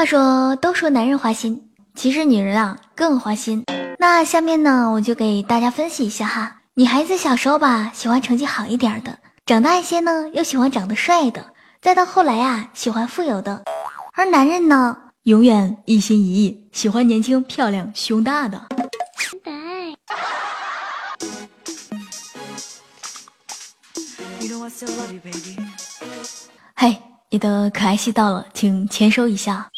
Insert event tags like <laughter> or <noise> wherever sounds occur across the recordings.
话说，都说男人花心，其实女人啊更花心。那下面呢，我就给大家分析一下哈。女孩子小时候吧，喜欢成绩好一点的；长大一些呢，又喜欢长得帅的；再到后来啊，喜欢富有的。而男人呢，永远一心一意喜欢年轻、漂亮、胸大的。嘿，你的可爱戏到了，请签收一下。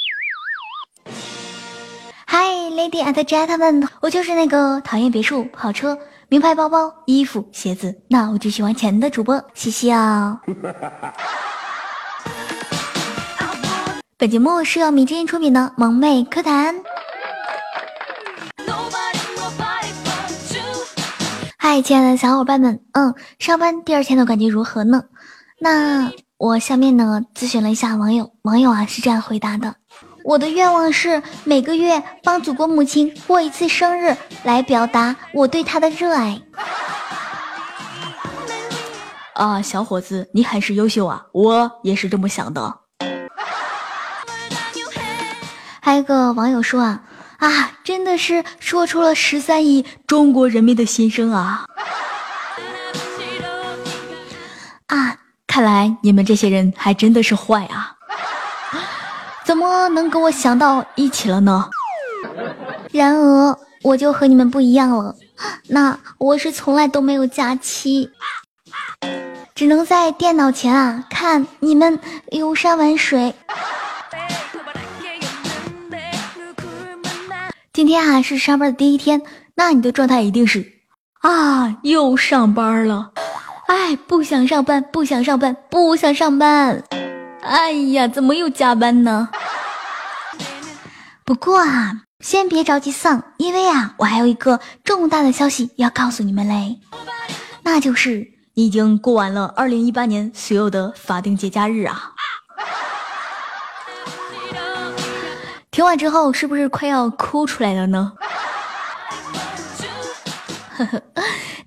，Lady and Gentlemen，我就是那个讨厌别墅、跑车、名牌包包、衣服、鞋子，那我就喜欢钱的主播西西啊。<laughs> 本节目是由米之音出品的萌妹课堂。嗨，亲爱的小伙伴们，嗯，上班第二天的感觉如何呢？那我下面呢咨询了一下网友，网友啊是这样回答的：我的愿望是每个月帮祖国母亲过一次生日，来表达我对她的热爱。啊，小伙子，你很是优秀啊，我也是这么想的。还有个网友说啊。啊，真的是说出了十三亿中国人民的心声啊！啊，看来你们这些人还真的是坏啊！怎么能跟我想到一起了呢？然而，我就和你们不一样了，那我是从来都没有假期，只能在电脑前啊看你们游山玩水。今天啊是上班的第一天，那你的状态一定是啊又上班了，哎不想上班，不想上班，不想上班，哎呀怎么又加班呢？<laughs> 不过啊，先别着急丧，因为啊我还有一个重大的消息要告诉你们嘞，那就是你已经过完了二零一八年所有的法定节假日啊。听完之后，是不是快要哭出来了呢？呵呵，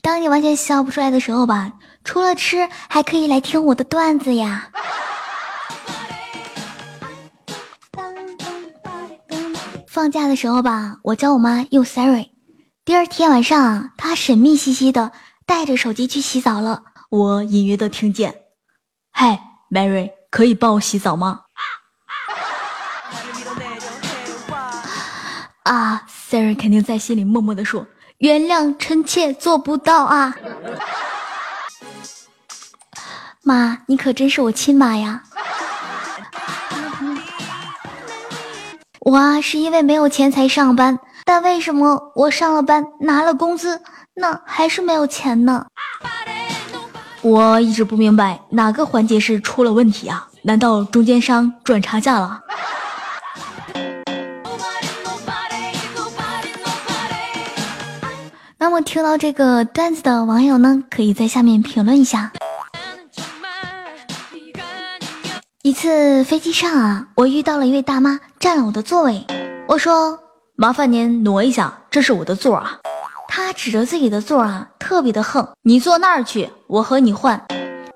当你完全笑不出来的时候吧，除了吃，还可以来听我的段子呀。放假的时候吧，我教我妈用 Siri。第二天晚上，她神秘兮兮的带着手机去洗澡了。我隐约的听见：“嗨，Mary，可以帮我洗澡吗？” <laughs> 啊，Siri 肯定在心里默默的说：“原谅臣妾做不到啊。”妈，你可真是我亲妈呀！我啊，是因为没有钱才上班，但为什么我上了班拿了工资，那还是没有钱呢？我一直不明白哪个环节是出了问题啊？难道中间商赚差价了？那么听到这个段子的网友呢，可以在下面评论一下。次飞机上啊，我遇到了一位大妈占了我的座位，我说：“麻烦您挪一下，这是我的座啊。”她指着自己的座啊，特别的横：“你坐那儿去，我和你换。”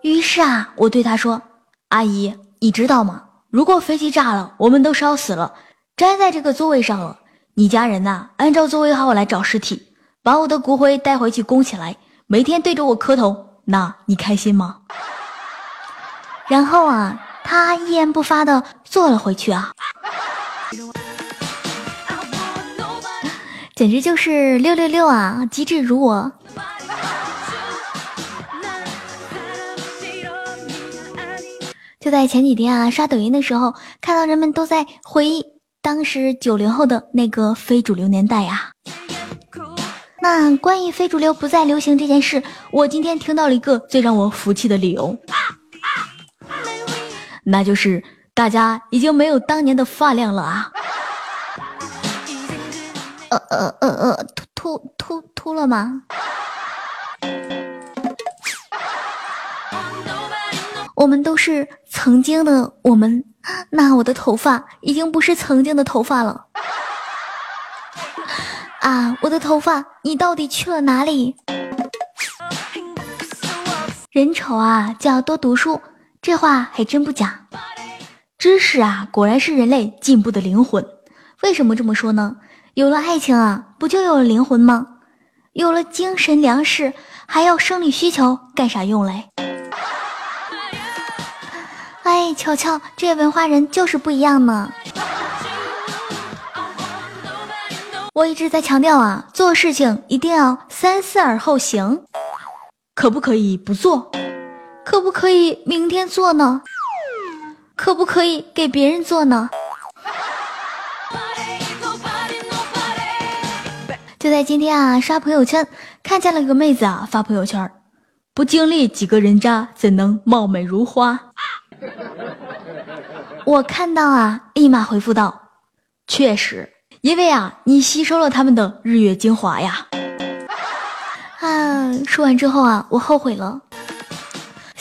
于是啊，我对她说：“阿姨，你知道吗？如果飞机炸了，我们都烧死了，粘在这个座位上了，你家人呐，按照座位号来找尸体。”把我的骨灰带回去供起来，每天对着我磕头，那你开心吗？然后啊，他一言不发的坐了回去啊，<laughs> 简直就是六六六啊，机智如我。就在前几天啊，刷抖音的时候，看到人们都在回忆当时九零后的那个非主流年代呀。那关于非主流不再流行这件事，我今天听到了一个最让我服气的理由，那就是大家已经没有当年的发量了啊！呃呃呃呃，秃秃秃秃了吗？我们都是曾经的我们，那我的头发已经不是曾经的头发了。啊，我的头发，你到底去了哪里？人丑啊，就要多读书，这话还真不假。知识啊，果然是人类进步的灵魂。为什么这么说呢？有了爱情啊，不就有了灵魂吗？有了精神粮食，还要生理需求，干啥用嘞？哎，瞧瞧，这文化人就是不一样呢。我一直在强调啊，做事情一定要三思而后行。可不可以不做？可不可以明天做呢？可不可以给别人做呢？就在今天啊，刷朋友圈看见了个妹子啊，发朋友圈，不经历几个人渣，怎能貌美如花？我看到啊，立马回复道：确实，因为啊，你吸收了他们的日月精华呀。啊，说完之后啊，我后悔了，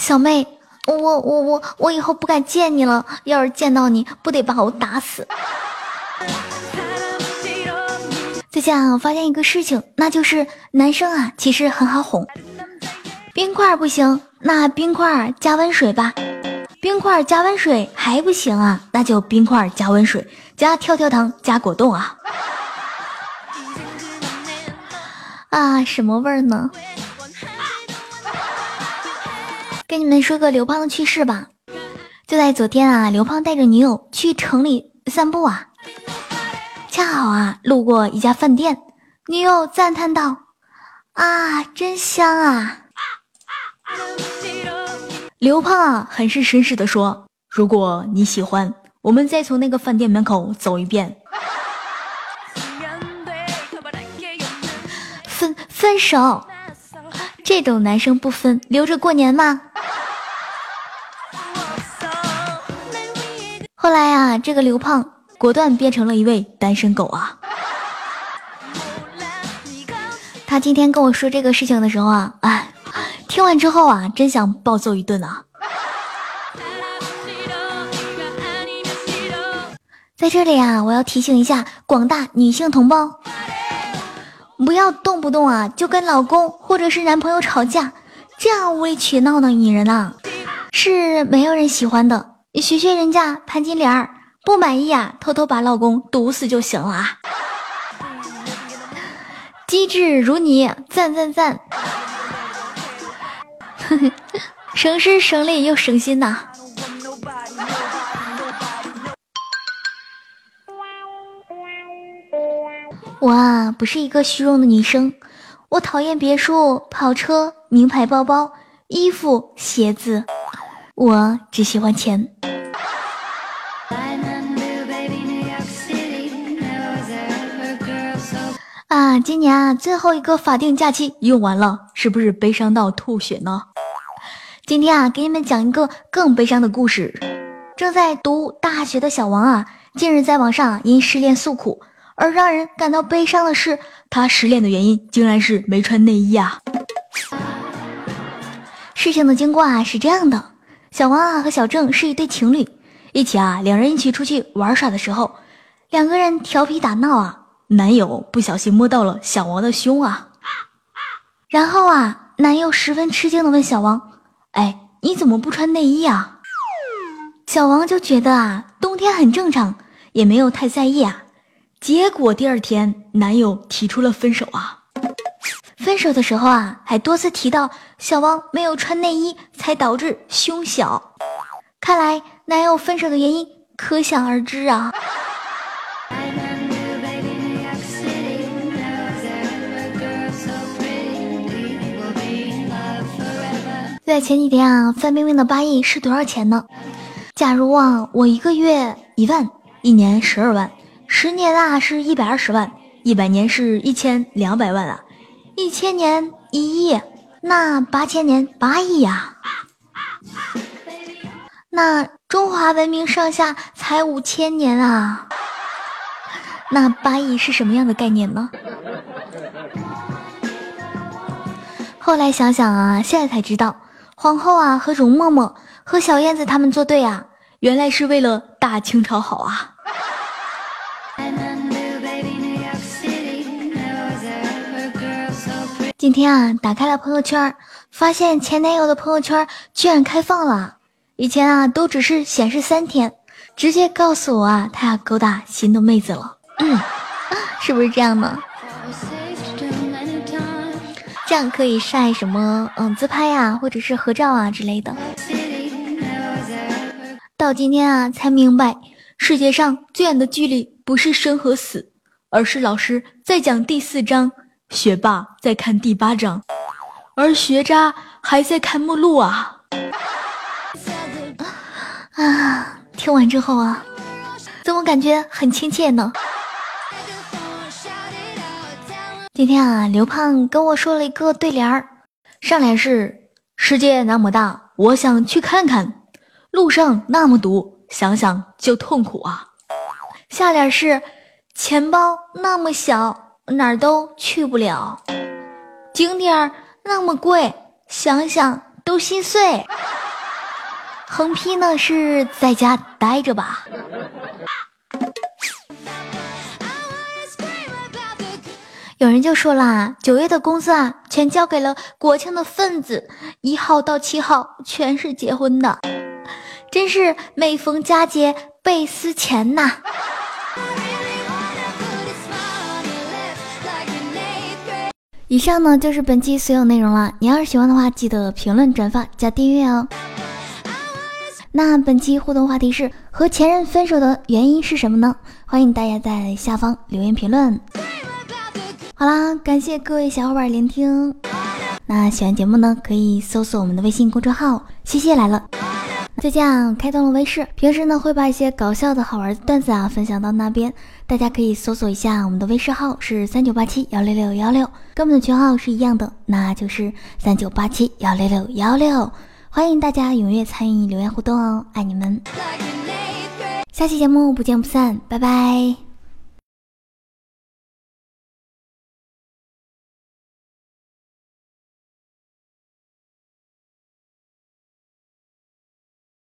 小妹，我我我我以后不敢见你了，要是见到你，不得把我打死。最近啊，我发现一个事情，那就是男生啊，其实很好哄。冰块不行，那冰块加温水吧。冰块加温水还不行啊，那就冰块加温水加跳跳糖加果冻啊。<laughs> 啊，什么味儿呢？跟你们说个刘胖的趣事吧。就在昨天啊，刘胖带着女友去城里散步啊。恰好啊，路过一家饭店，女友赞叹道：“啊，真香啊！”刘胖啊，很是绅士的说：“如果你喜欢，我们再从那个饭店门口走一遍。”分分手，这种男生不分，留着过年吗？后来啊，这个刘胖。果断变成了一位单身狗啊！他今天跟我说这个事情的时候啊，哎，听完之后啊，真想暴揍一顿啊！在这里啊，我要提醒一下广大女性同胞，不要动不动啊就跟老公或者是男朋友吵架，这样无理取闹的女人啊，是没有人喜欢的。学学人家潘金莲儿。不满意啊，偷偷把老公毒死就行了啊！机智如你，赞赞赞！省时省力又省心呐！我啊，不是一个虚荣的女生，我讨厌别墅、跑车、名牌包包、衣服、鞋子，我只喜欢钱。啊，今年啊最后一个法定假期用完了，是不是悲伤到吐血呢？今天啊，给你们讲一个更悲伤的故事。正在读大学的小王啊，近日在网上因失恋诉苦，而让人感到悲伤的是，他失恋的原因竟然是没穿内衣啊。事情的经过啊是这样的：小王啊和小郑是一对情侣，一起啊两人一起出去玩耍的时候，两个人调皮打闹啊。男友不小心摸到了小王的胸啊，然后啊，男友十分吃惊的问小王：“哎，你怎么不穿内衣啊？”小王就觉得啊，冬天很正常，也没有太在意啊。结果第二天，男友提出了分手啊。分手的时候啊，还多次提到小王没有穿内衣才导致胸小。看来男友分手的原因可想而知啊。在前几天啊，范冰冰的八亿是多少钱呢？假如啊，我一个月一万，一年十二万，十年啊是一百二十万，一百年是一千两百万啊，一千年一亿，那八千年八亿呀。那中华文明上下才五千年啊，那八亿是什么样的概念呢？后来想想啊，现在才知道。皇后啊，和容嬷嬷和小燕子他们作对啊，原来是为了大清朝好啊！今天啊，打开了朋友圈，发现前男友的朋友圈居然开放了。以前啊，都只是显示三天，直接告诉我啊，他要勾搭新的妹子了。嗯，是不是这样呢？这样可以晒什么嗯自拍呀，或者是合照啊之类的。到今天啊，才明白世界上最远的距离不是生和死，而是老师在讲第四章，学霸在看第八章，而学渣还在看目录啊！啊，听完之后啊，怎么感觉很亲切呢？今天啊，刘胖跟我说了一个对联儿，上联是“世界那么大，我想去看看”，路上那么堵，想想就痛苦啊。下联是“钱包那么小，哪儿都去不了”，景点那么贵，想想都心碎。横批呢是在家待着吧。有人就说啦，九月的工资啊，全交给了国庆的份子，一号到七号全是结婚的，真是每逢佳节倍思钱呐。以上呢就是本期所有内容了，你要是喜欢的话，记得评论、转发、加订阅哦。那本期互动话题是和前任分手的原因是什么呢？欢迎大家在下方留言评论。好啦，感谢各位小伙伴聆听。那喜欢节目呢，可以搜索我们的微信公众号“西西来了”。最近啊，开通了微视，平时呢会把一些搞笑的好玩的段子啊分享到那边，大家可以搜索一下我们的微视号是三九八七幺六六幺六，跟我们的群号是一样的，那就是三九八七幺六六幺六。欢迎大家踊跃参与留言互动哦，爱你们！下期节目不见不散，拜拜。